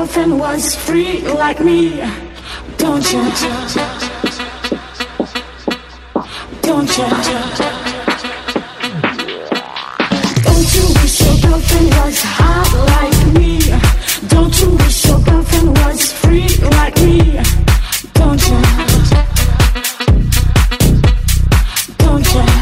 girlfriend was free like me. Don't you? Don't you? Don't you wish your girlfriend was hot like me? Don't you wish your girlfriend was free like me? Don't you? Don't you?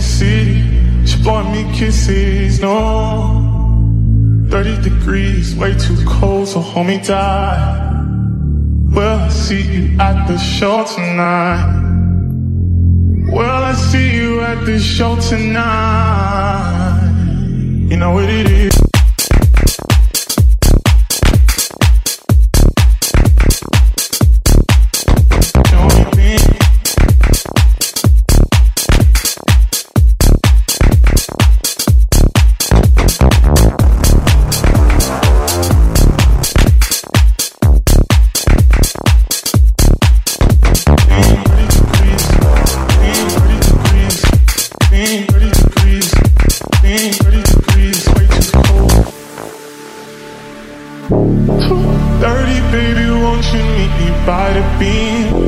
City. She blowing me kisses, no. 30 degrees, way too cold, so homie die. Well, I see you at the show tonight. Well, I see you at the show tonight. You know what it is. by the beat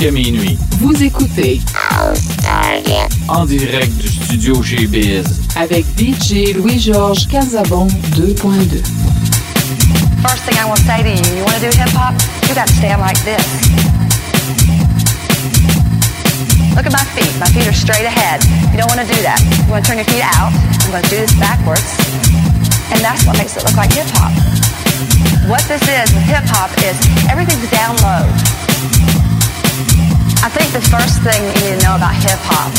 jusqu'à minuit. Vous écoutez En direct du studio chez Biz. avec DJ Louis-Georges Casabon 2.2. First thing I want to say to you, you want to do hip hop? You got to stand like this. Look at my feet. My feet are straight ahead. You don't want to do that. You want to turn your feet out? I'm going to do this backwards. And that's what makes it look like hip hop. What this is with hip hop is everything's down low. I think the first thing you need to know about hip hop.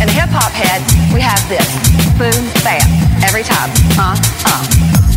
In the hip hop head, we have this. Boom, bam. Every time. Uh, uh.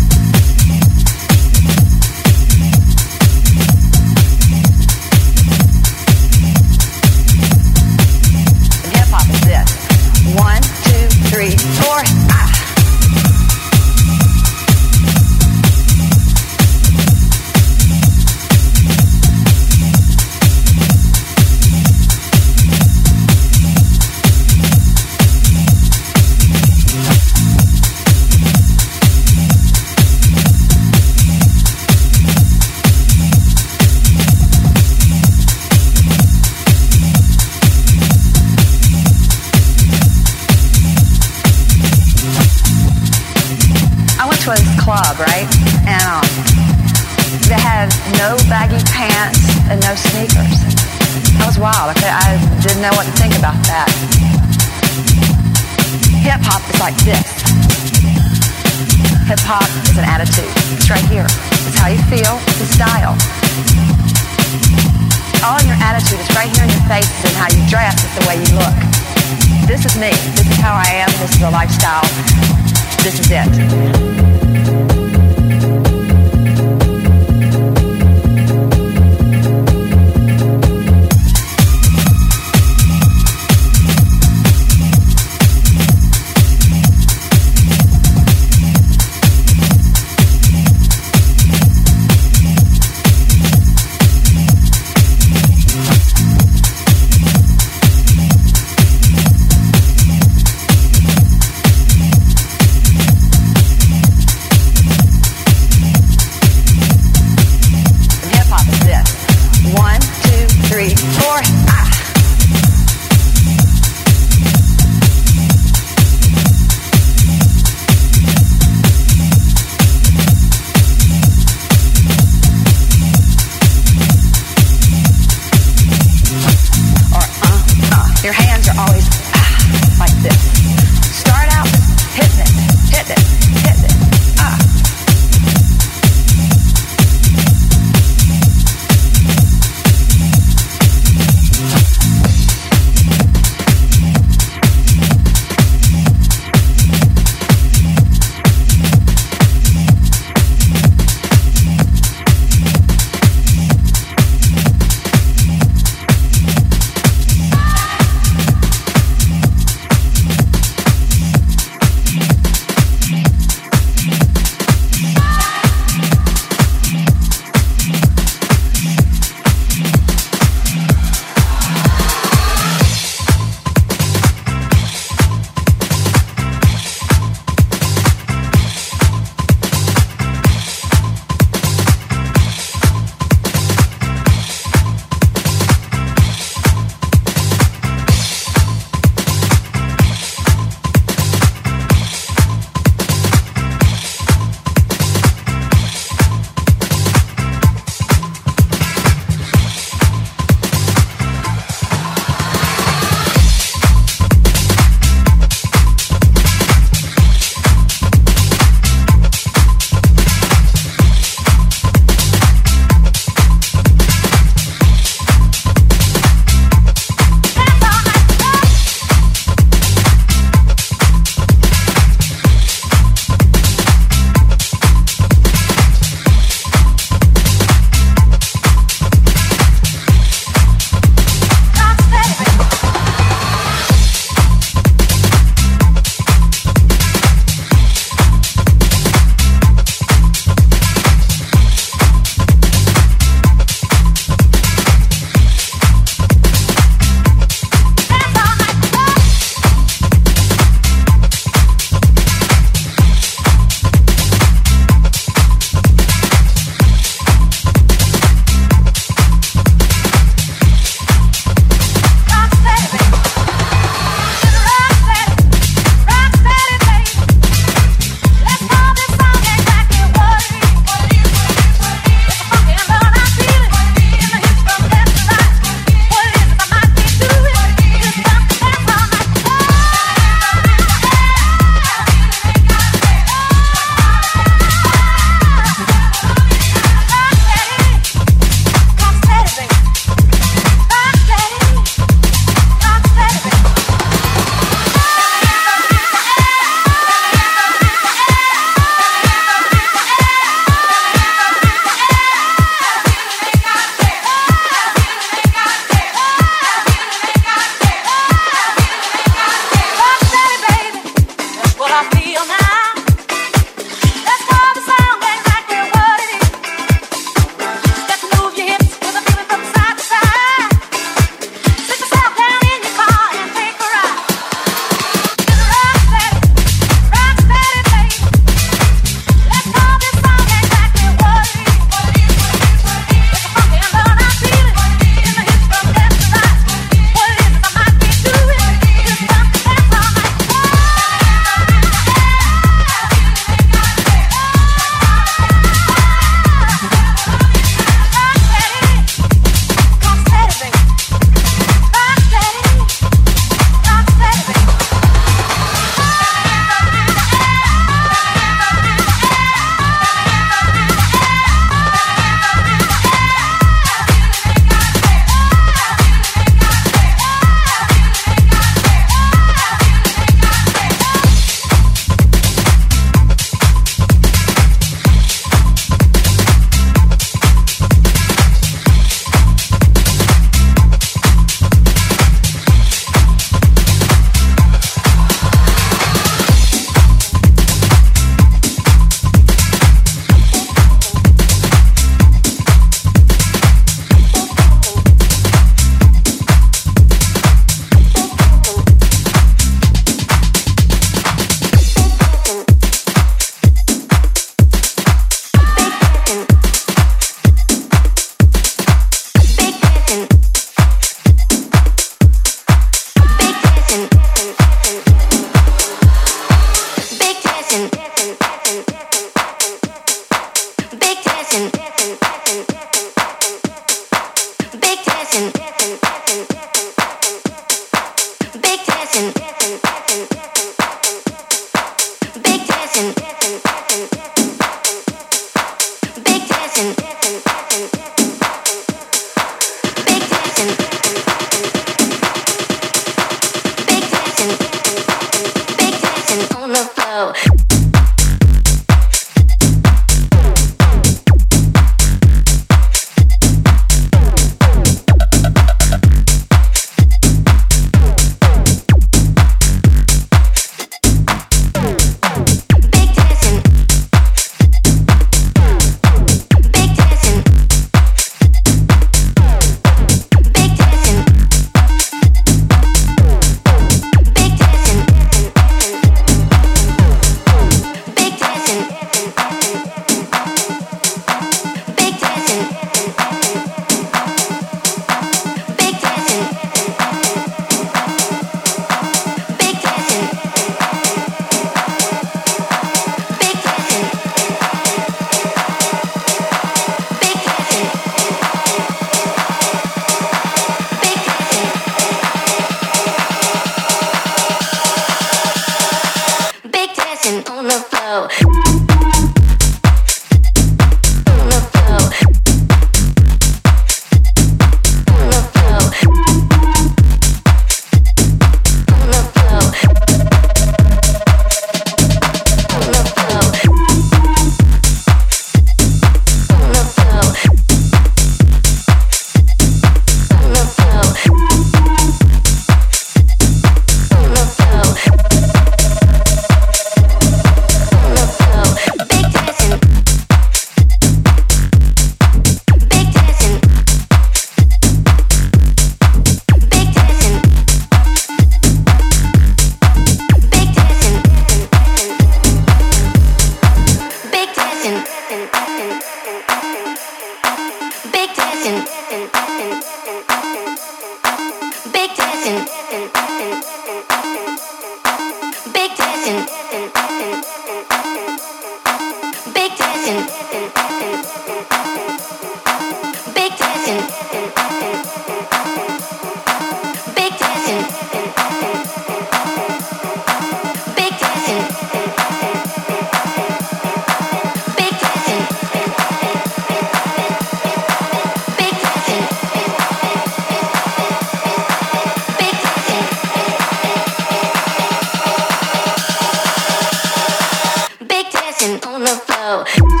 That's the it is.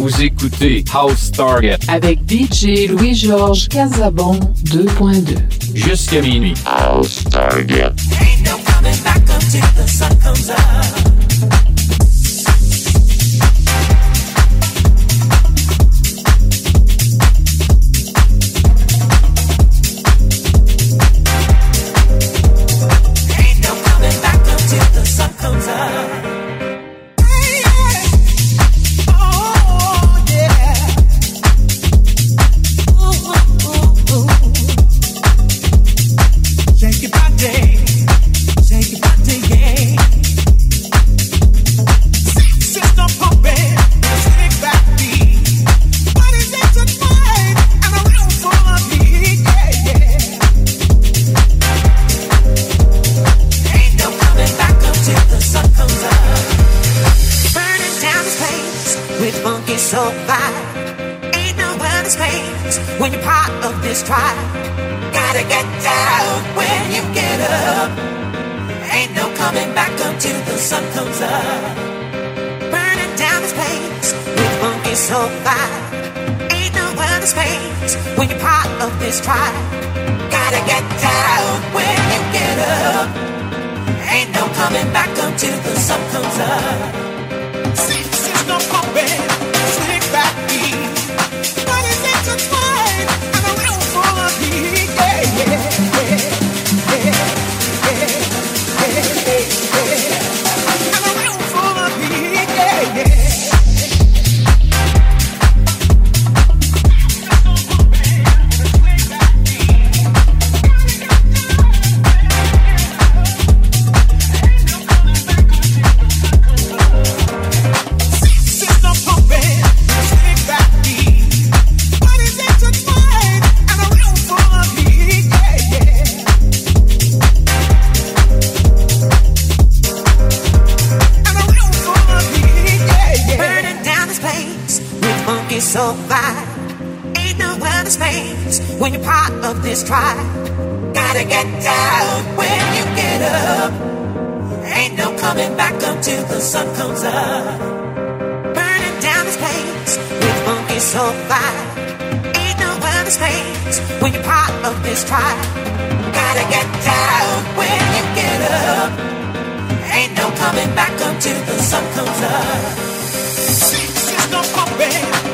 Vous écoutez House Target avec DJ Louis-Georges Casabon 2.2 jusqu'à minuit. House Target. so wide. Ain't no other space when you're part of this tribe. Gotta get down when you get up. Ain't no coming back until the sun comes up. Burning down this place with funky so wide. Ain't no other space when you're part of this tribe. Gotta get down when you get up. Ain't no coming back until the sun comes up. Six is no puppet.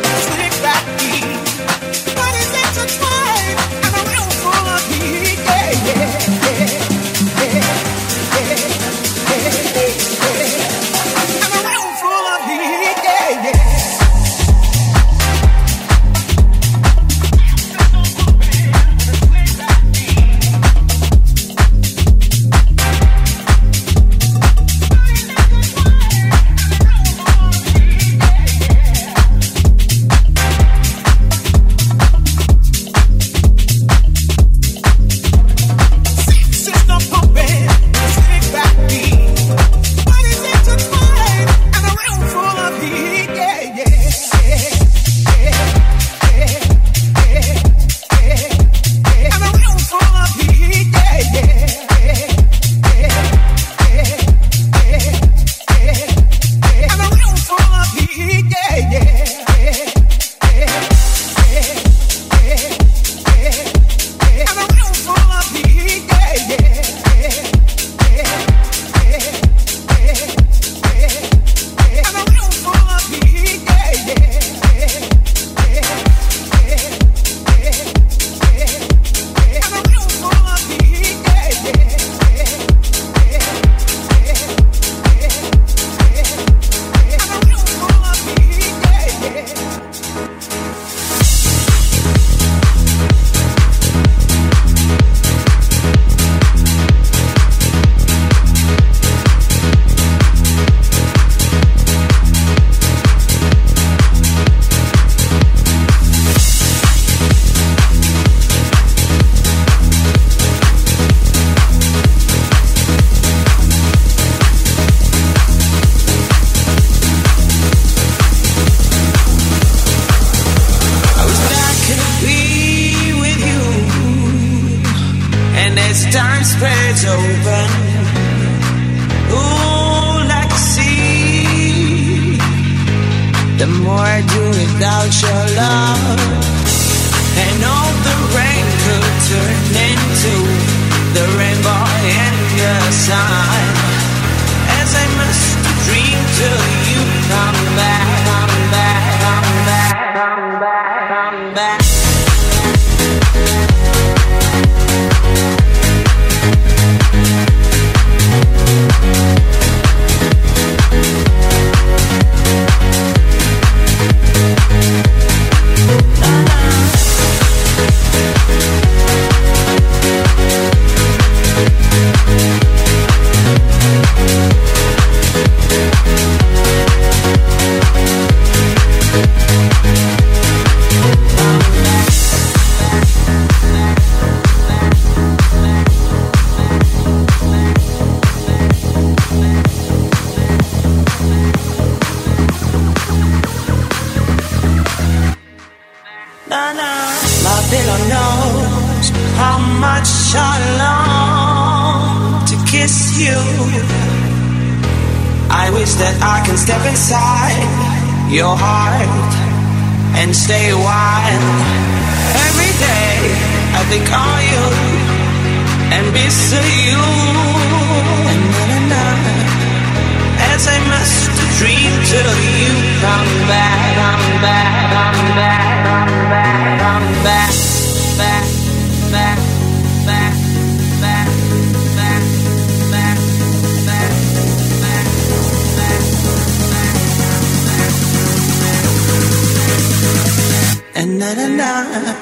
Much I long to kiss you. I wish that I can step inside your heart and stay a. Every day I think of you and miss you. And as I must dream till you come back, come back, come back, na na na.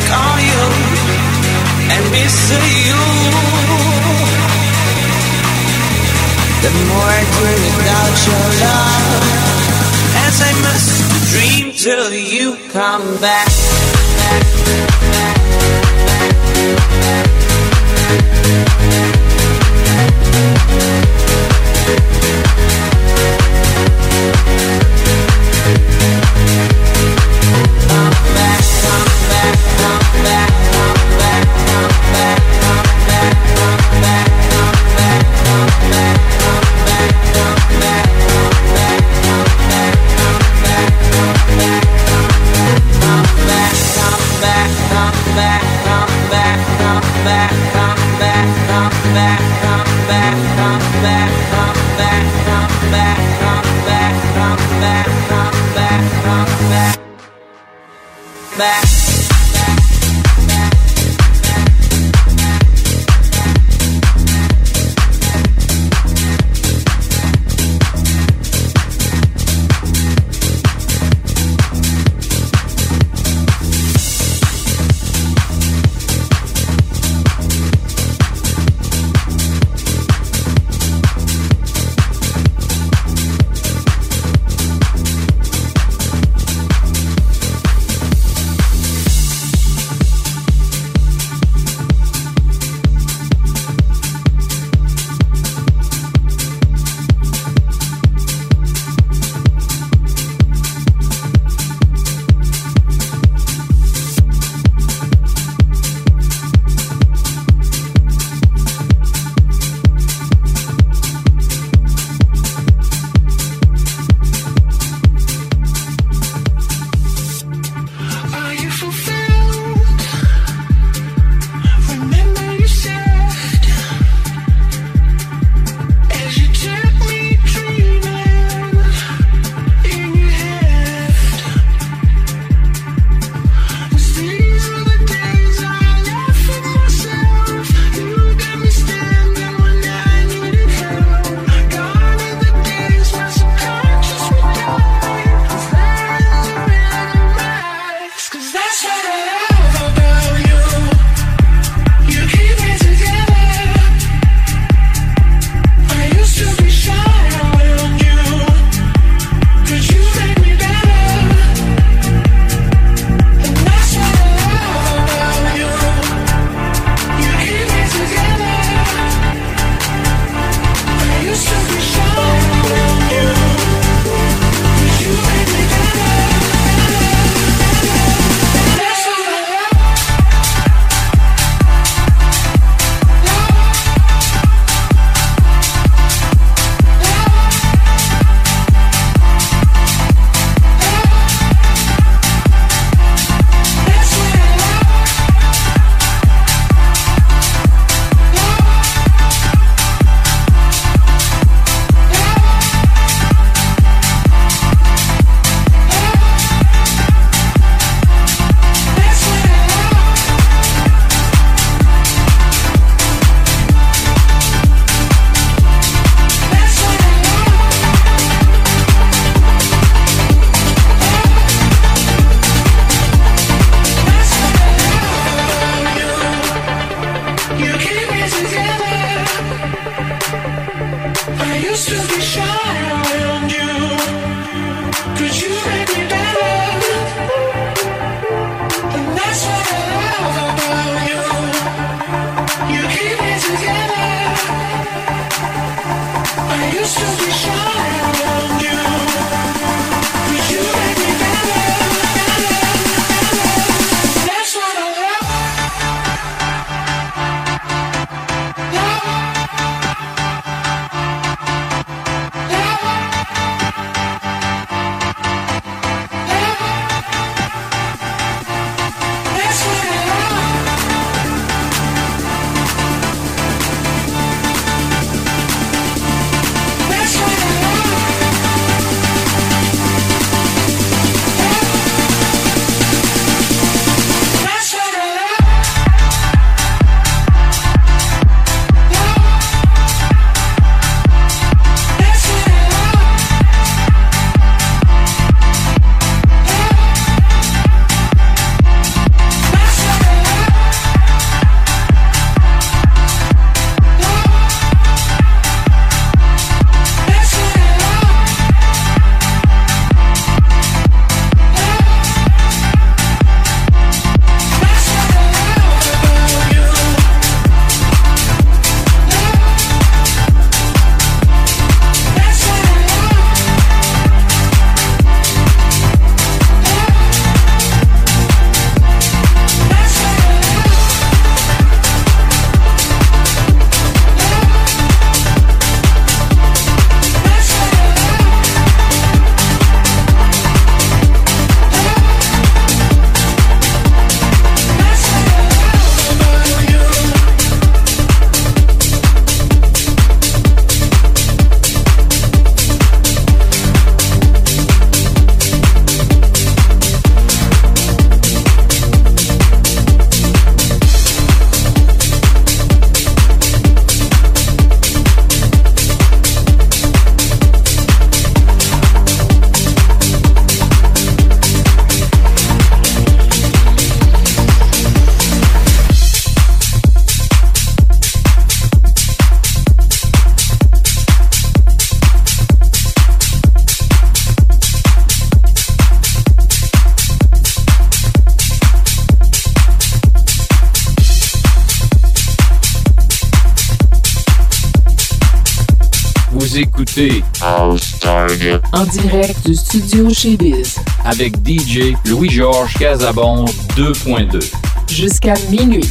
Think of you and miss you. The more I do without your love, as I must dream till you come. Back. En direct du studio chez Biz. Avec DJ Louis-Georges Casabon 2.2 jusqu'à minuit.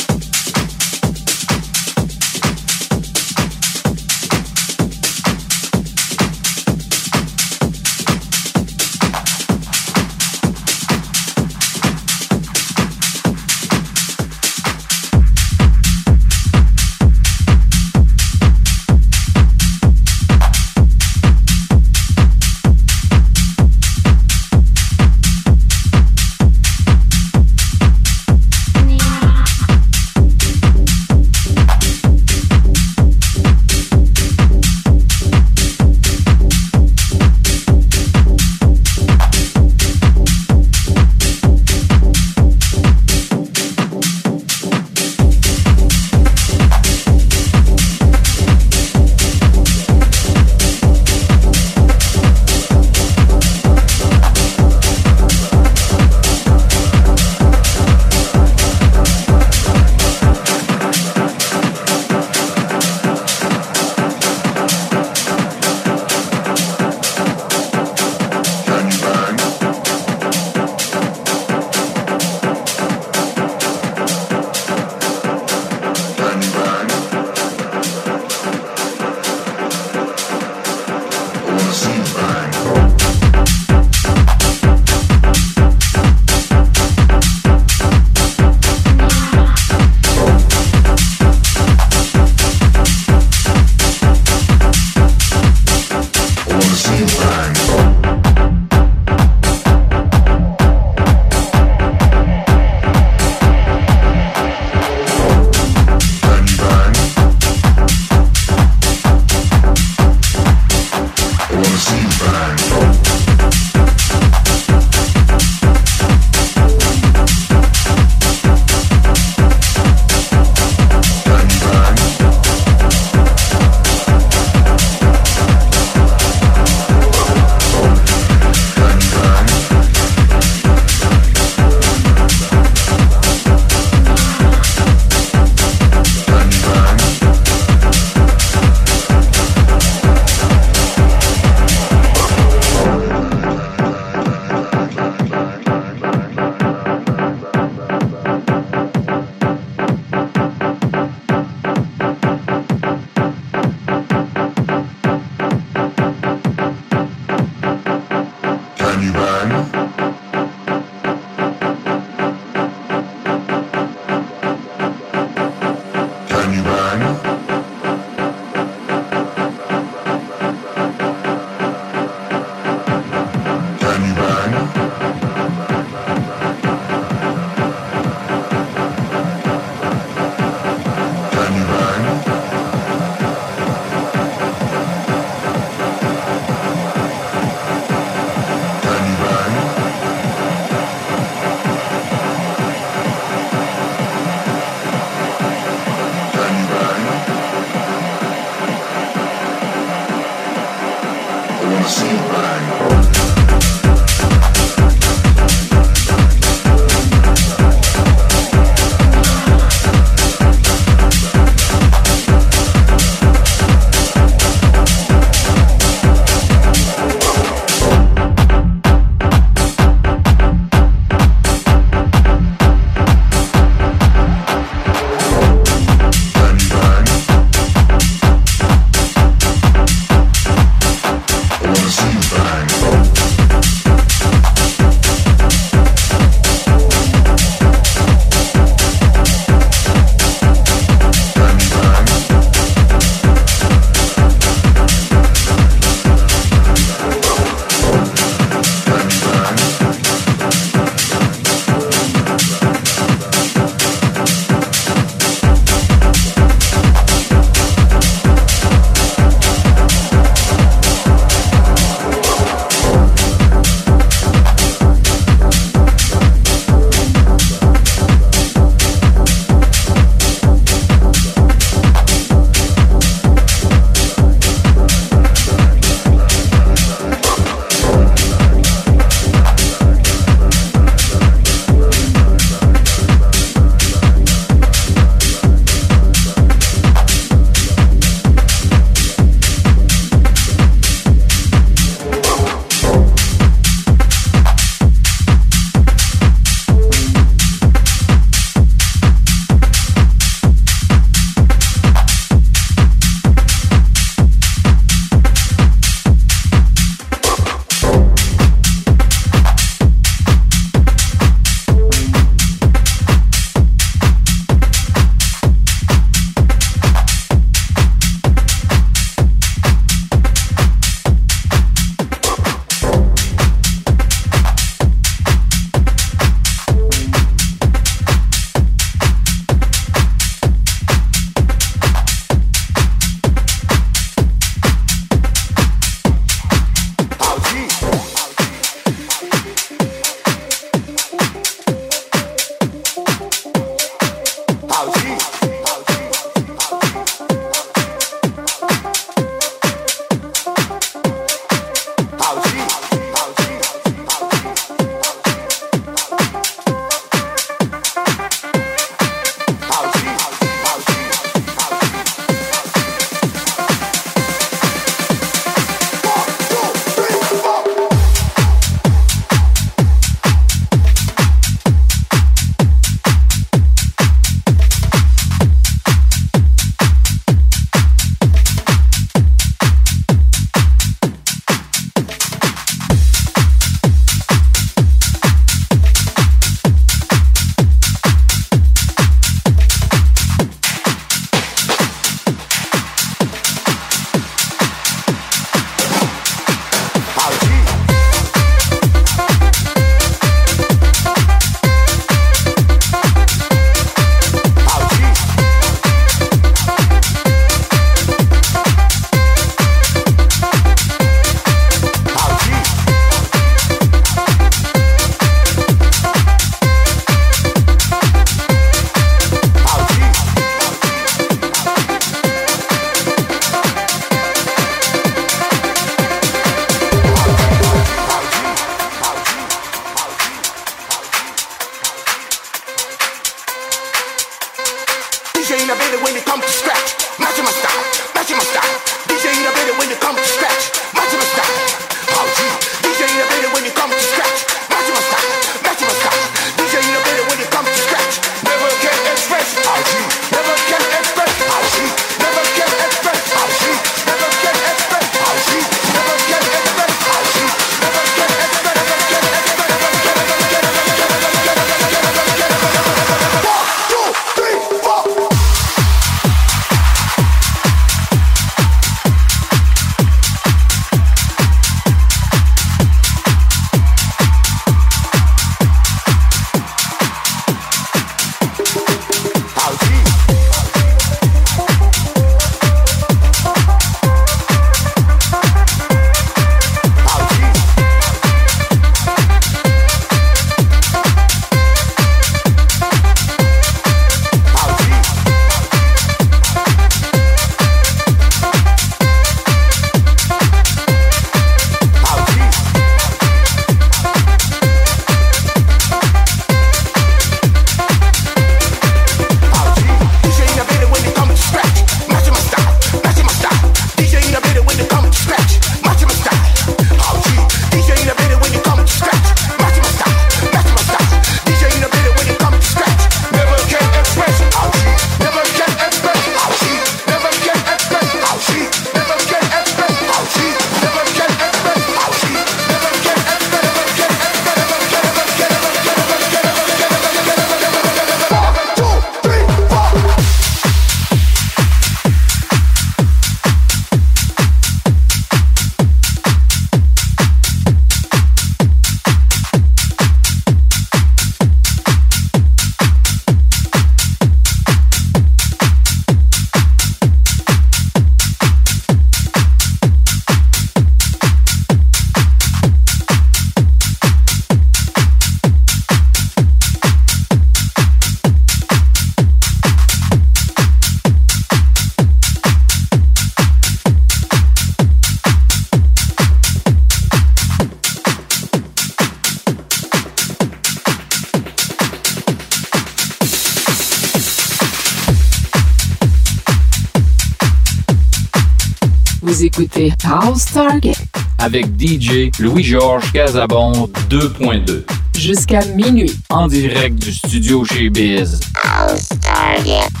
Target avec DJ Louis-Georges Casabon 2.2. jusqu'à minuit. En direct du studio chez Biz. House Target.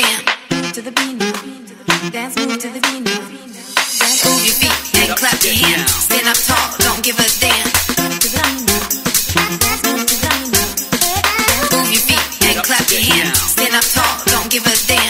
Don't give a damn. Move to the beat. Move your feet and clap your hands. Stand up tall, don't give a damn. Move your feet and clap your hands. Stand up tall, don't give a damn.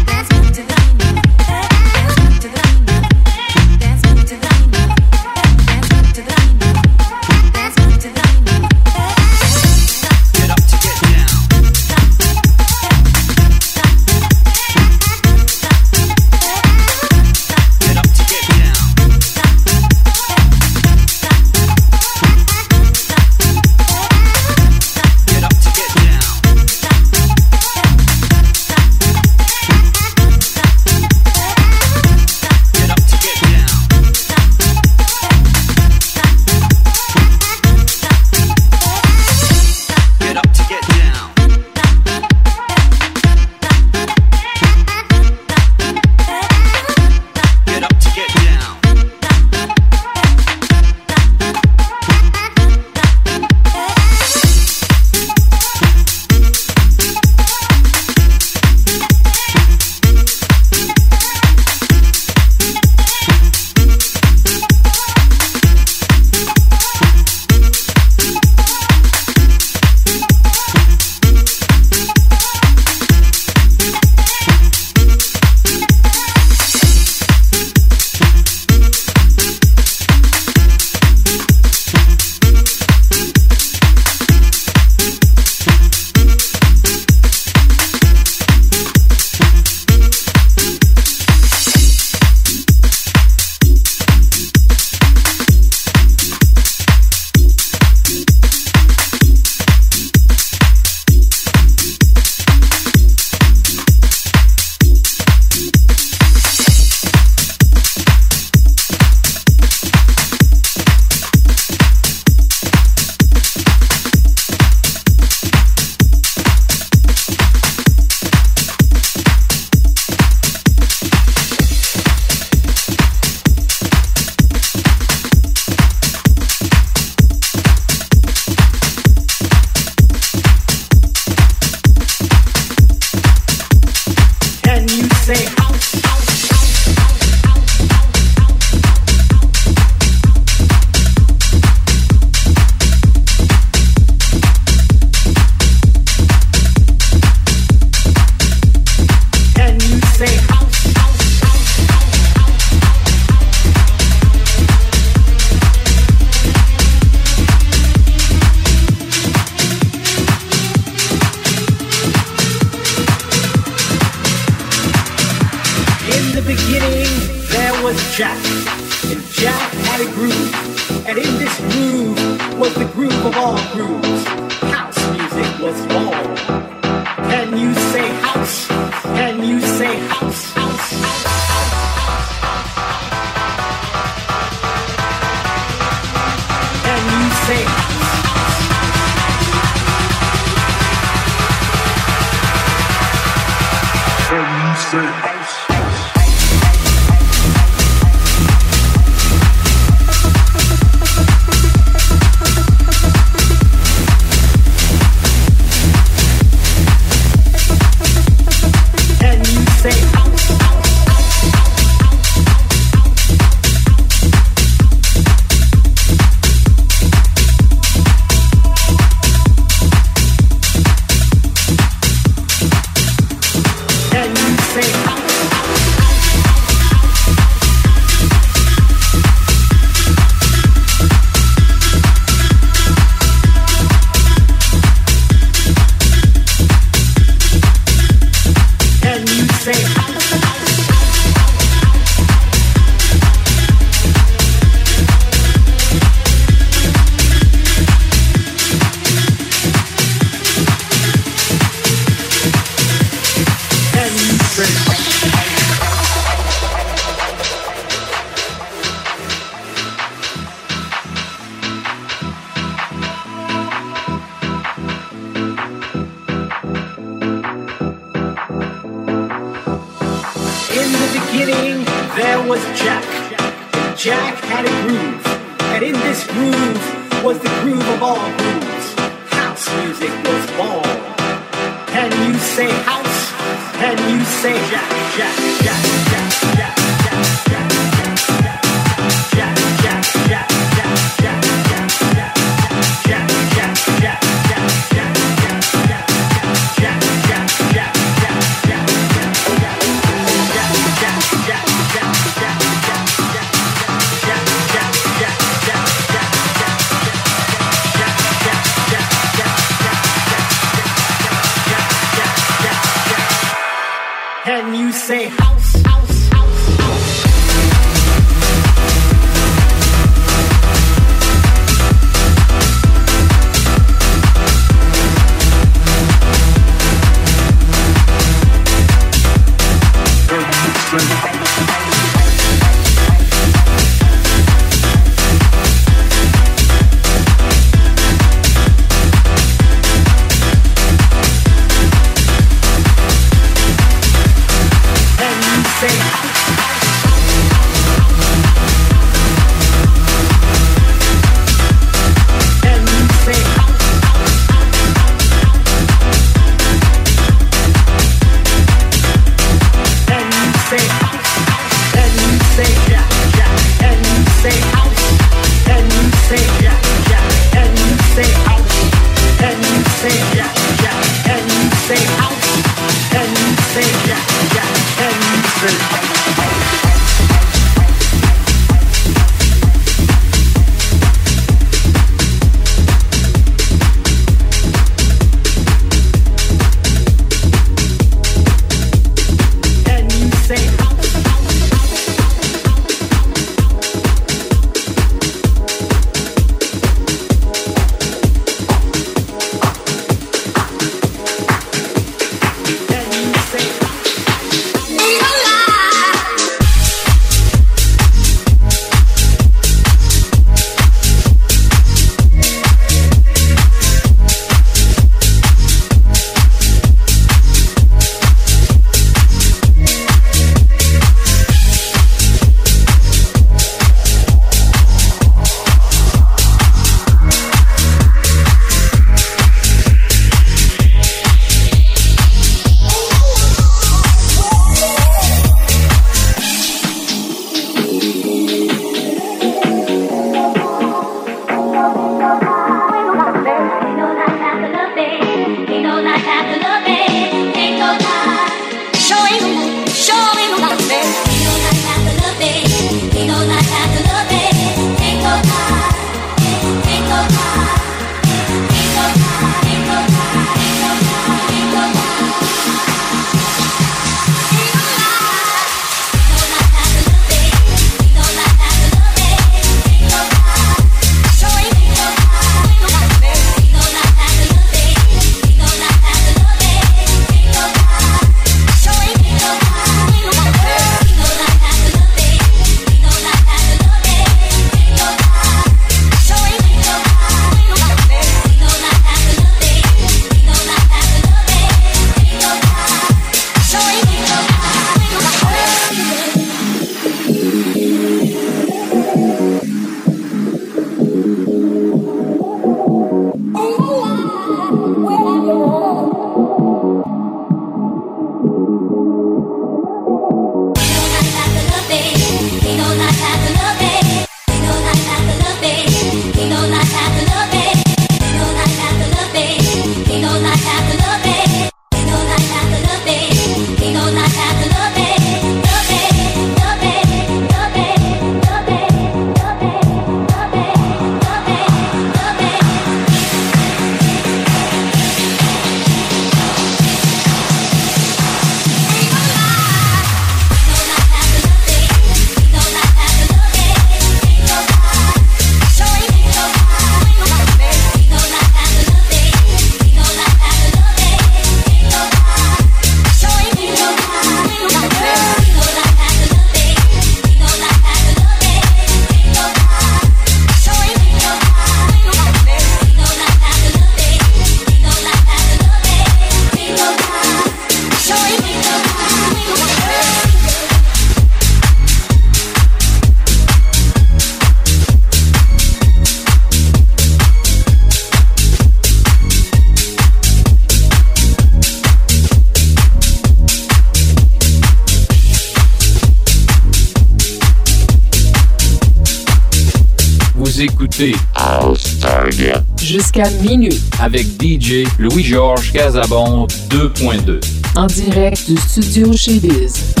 jusqu'à minuit. Avec DJ Louis-Georges Casabon 2.2 en direct du studio chez Biz.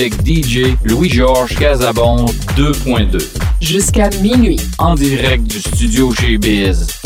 avec DJ Louis-Georges Casabon 2.2. Jusqu'à minuit. En direct du studio chez Biz.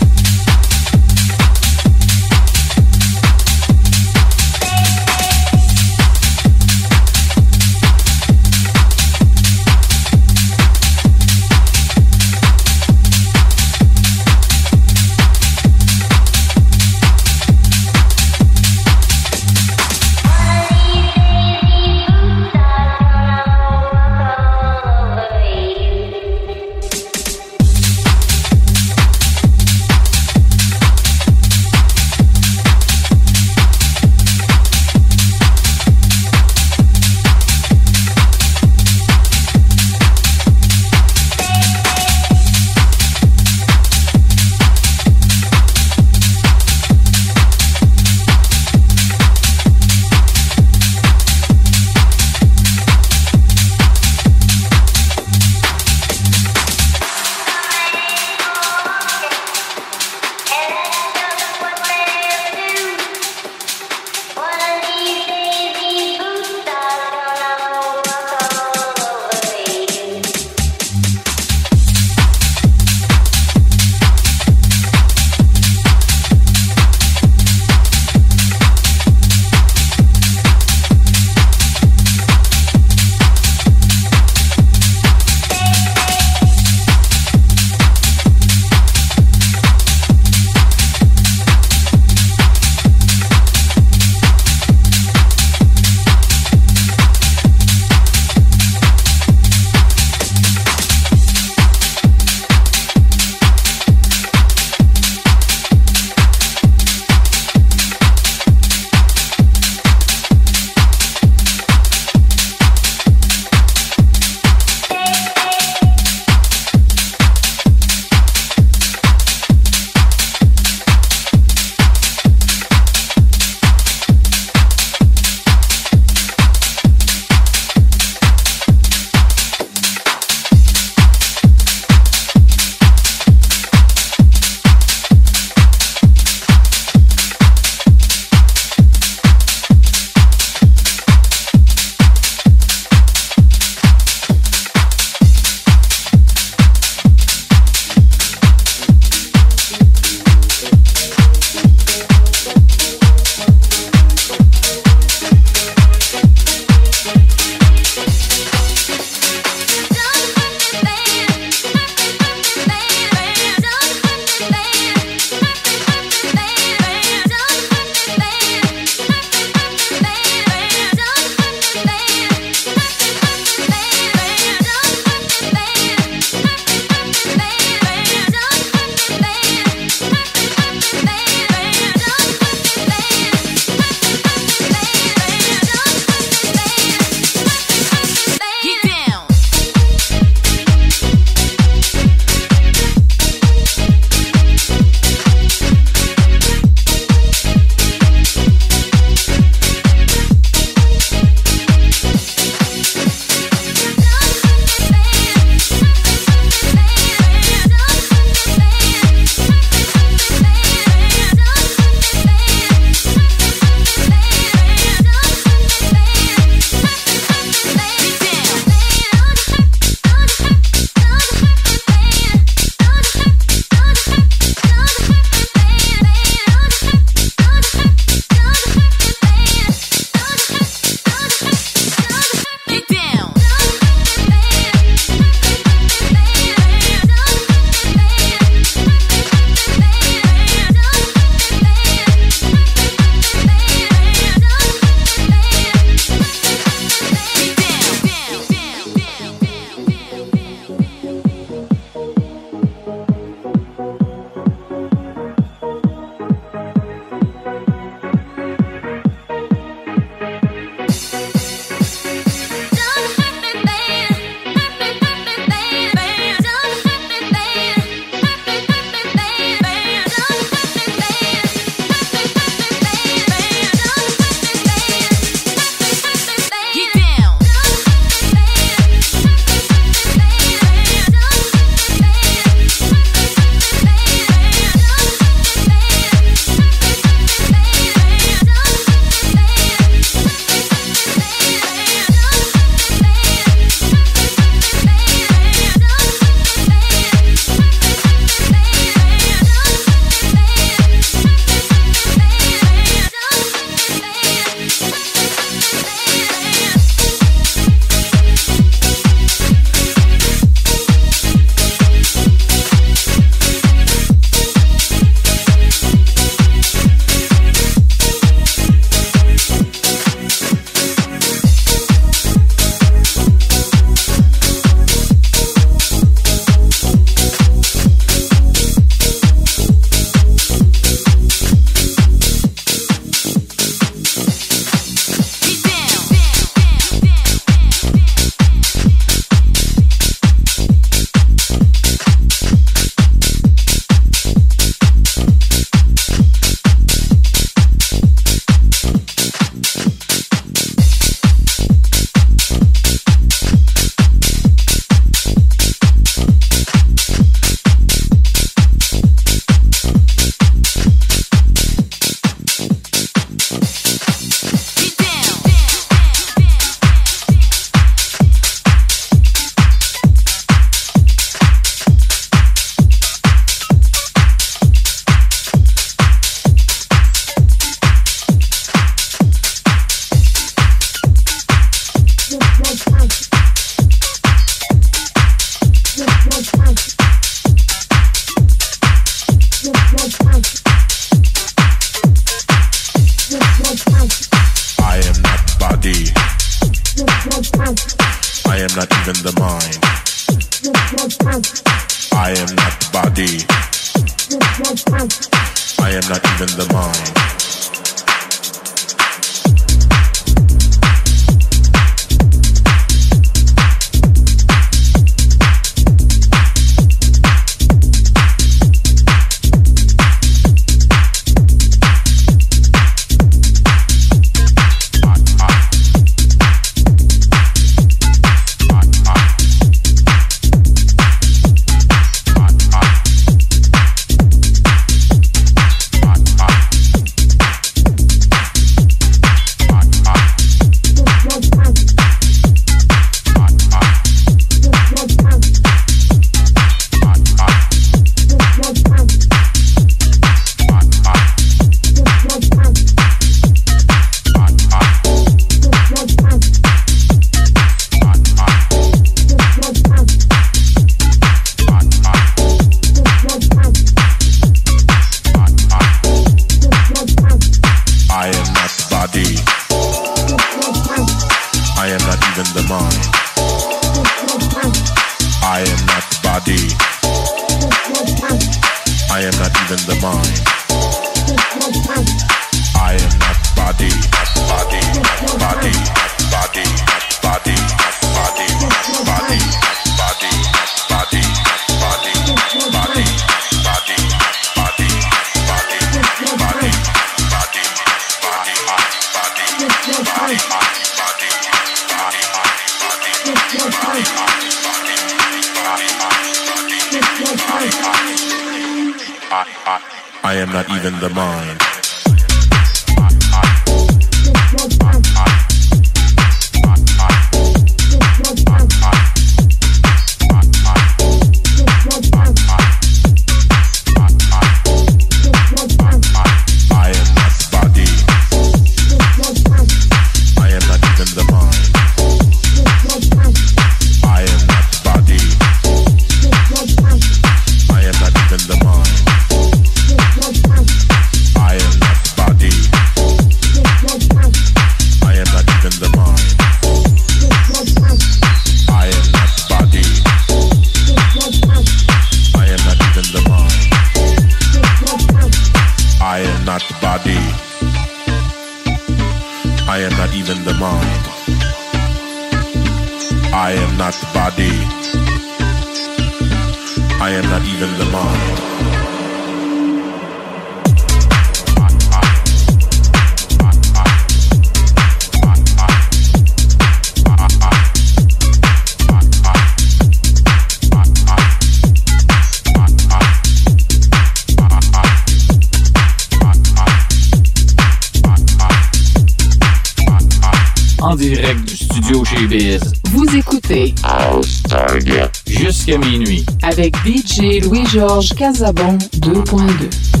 Avec DJ Louis-Georges Casabon 2.2.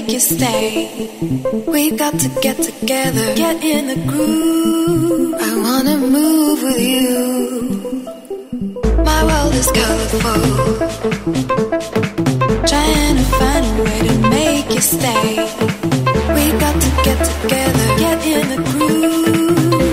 make you stay. We've got to get together, get in the groove. I wanna move with you. My world is colorful. Trying to find a way to make you stay. We got to get together, get in the groove.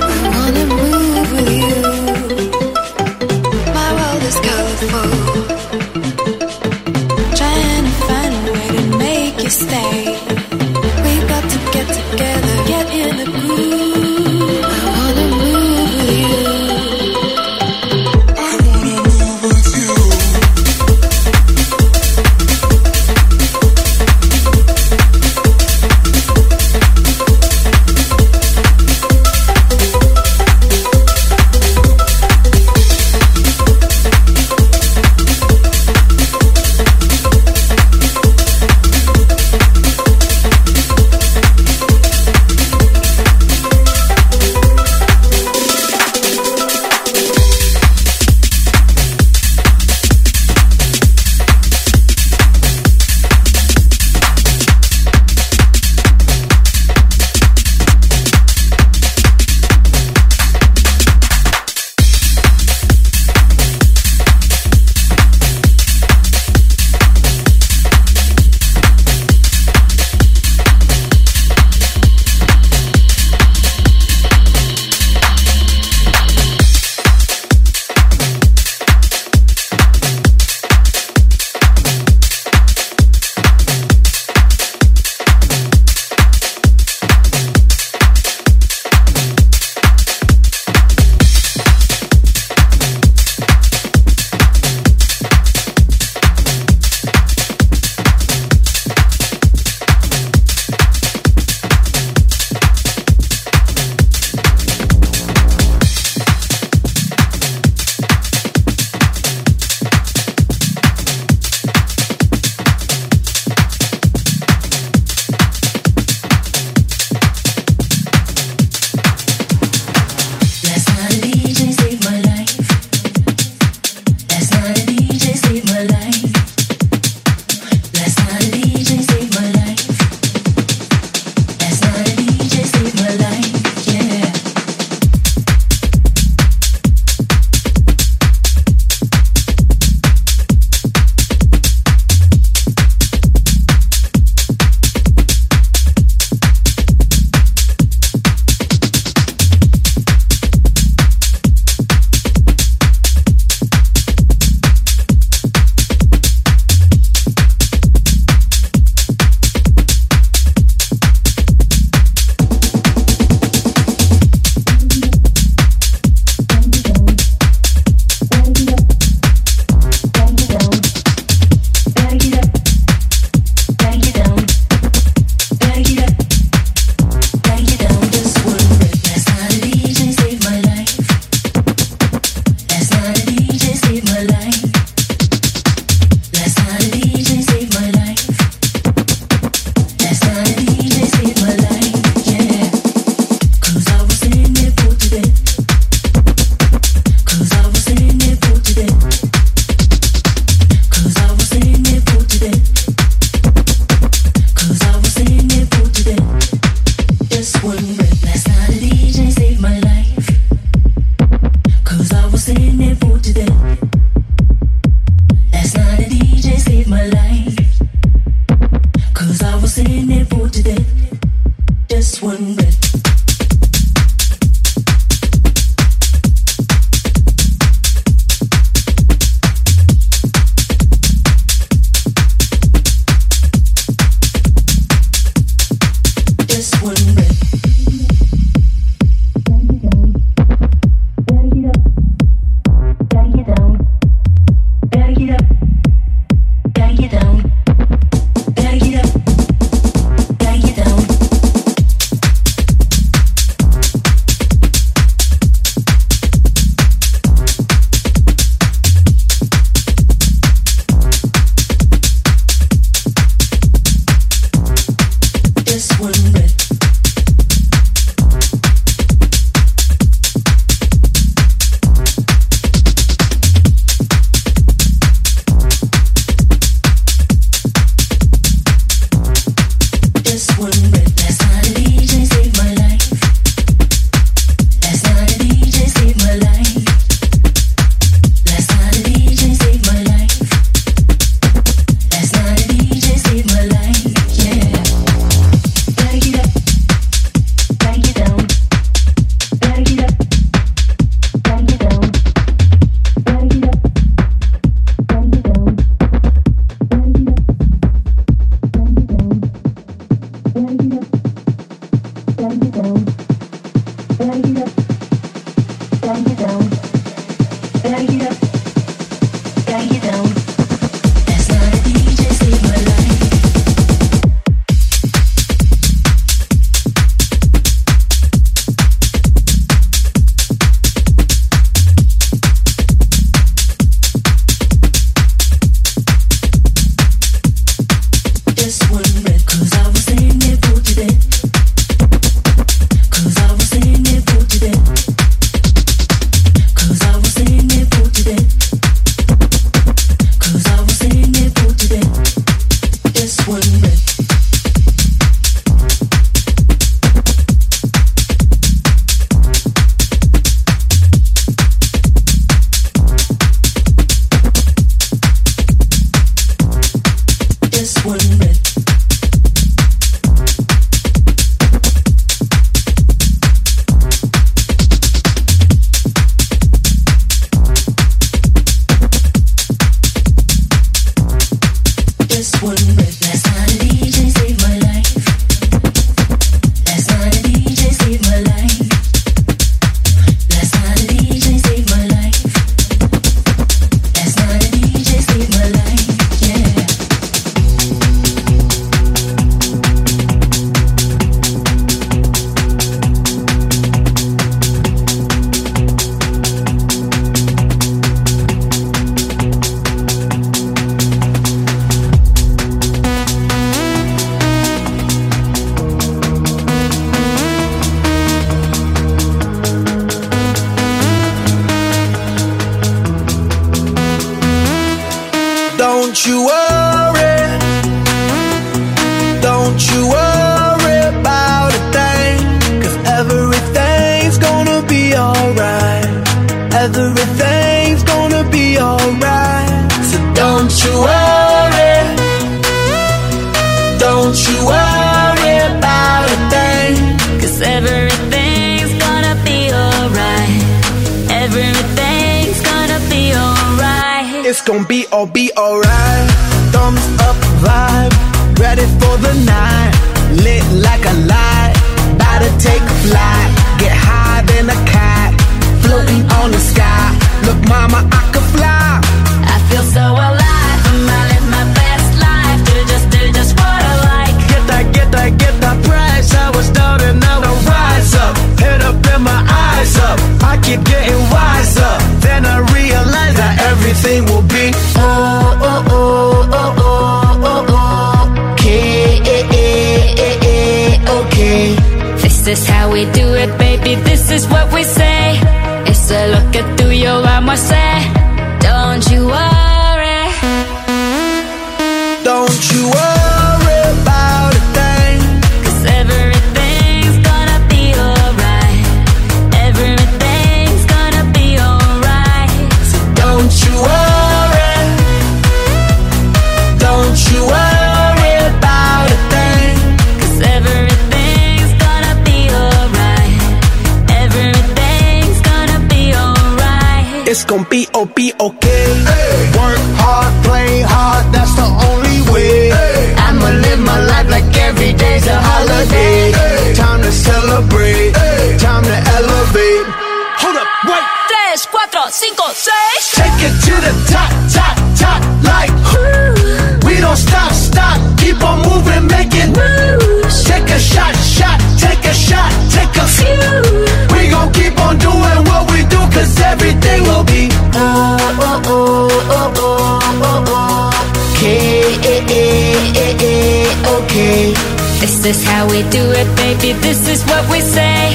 this how we do it, baby? This is what we say.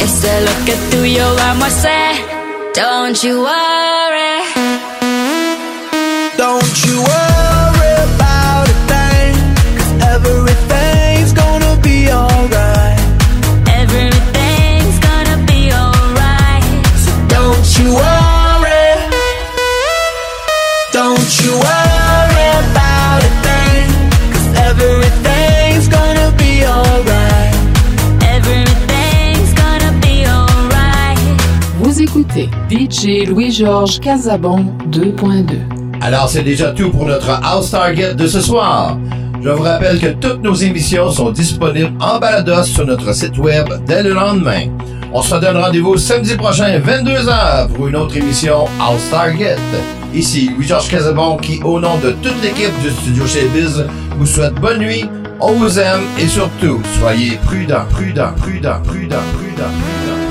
Instead, look at through your arm, I say, Don't you worry. DJ Louis-Georges Casabon 2.2. Alors, c'est déjà tout pour notre House Target de ce soir. Je vous rappelle que toutes nos émissions sont disponibles en balados sur notre site web dès le lendemain. On se donne rendez-vous samedi prochain, 22h, pour une autre émission House Target. Ici Louis-Georges Casabon qui, au nom de toute l'équipe du studio chez Biz, vous souhaite bonne nuit, on vous aime et surtout, soyez prudents, prudents, prudents, prudents, prudents, prudents.